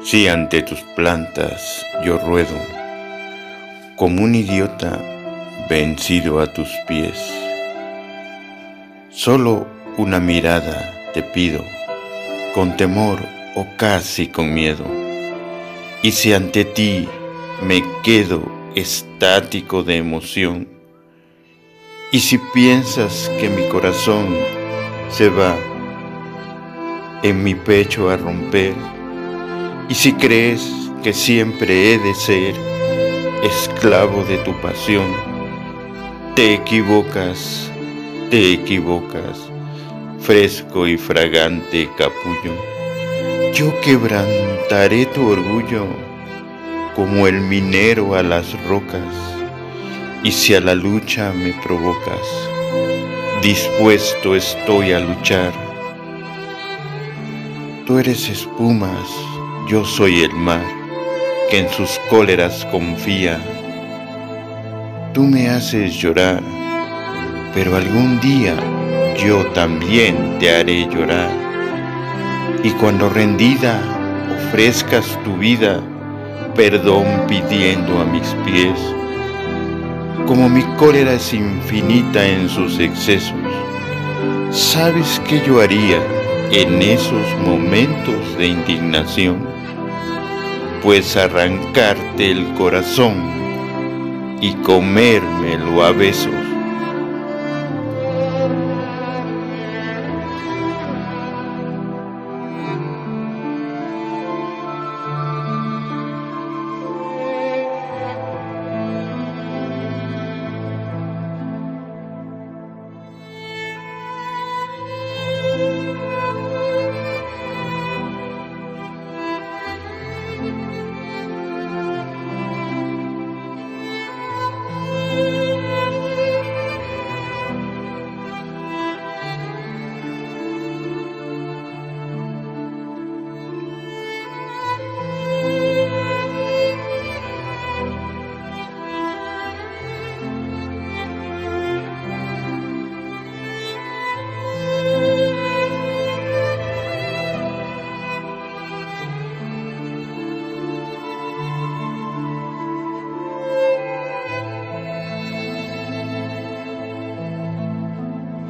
Si ante tus plantas yo ruedo, como un idiota vencido a tus pies, solo una mirada te pido, con temor o casi con miedo. Y si ante ti me quedo estático de emoción, y si piensas que mi corazón se va en mi pecho a romper, y si crees que siempre he de ser esclavo de tu pasión, te equivocas, te equivocas, fresco y fragante capullo. Yo quebrantaré tu orgullo como el minero a las rocas, y si a la lucha me provocas, dispuesto estoy a luchar. Tú eres espumas, yo soy el mar, que en sus cóleras confía. Tú me haces llorar, pero algún día yo también te haré llorar. Y cuando rendida ofrezcas tu vida, perdón pidiendo a mis pies, como mi cólera es infinita en sus excesos, ¿sabes qué yo haría en esos momentos de indignación? Pues arrancarte el corazón y comérmelo a besos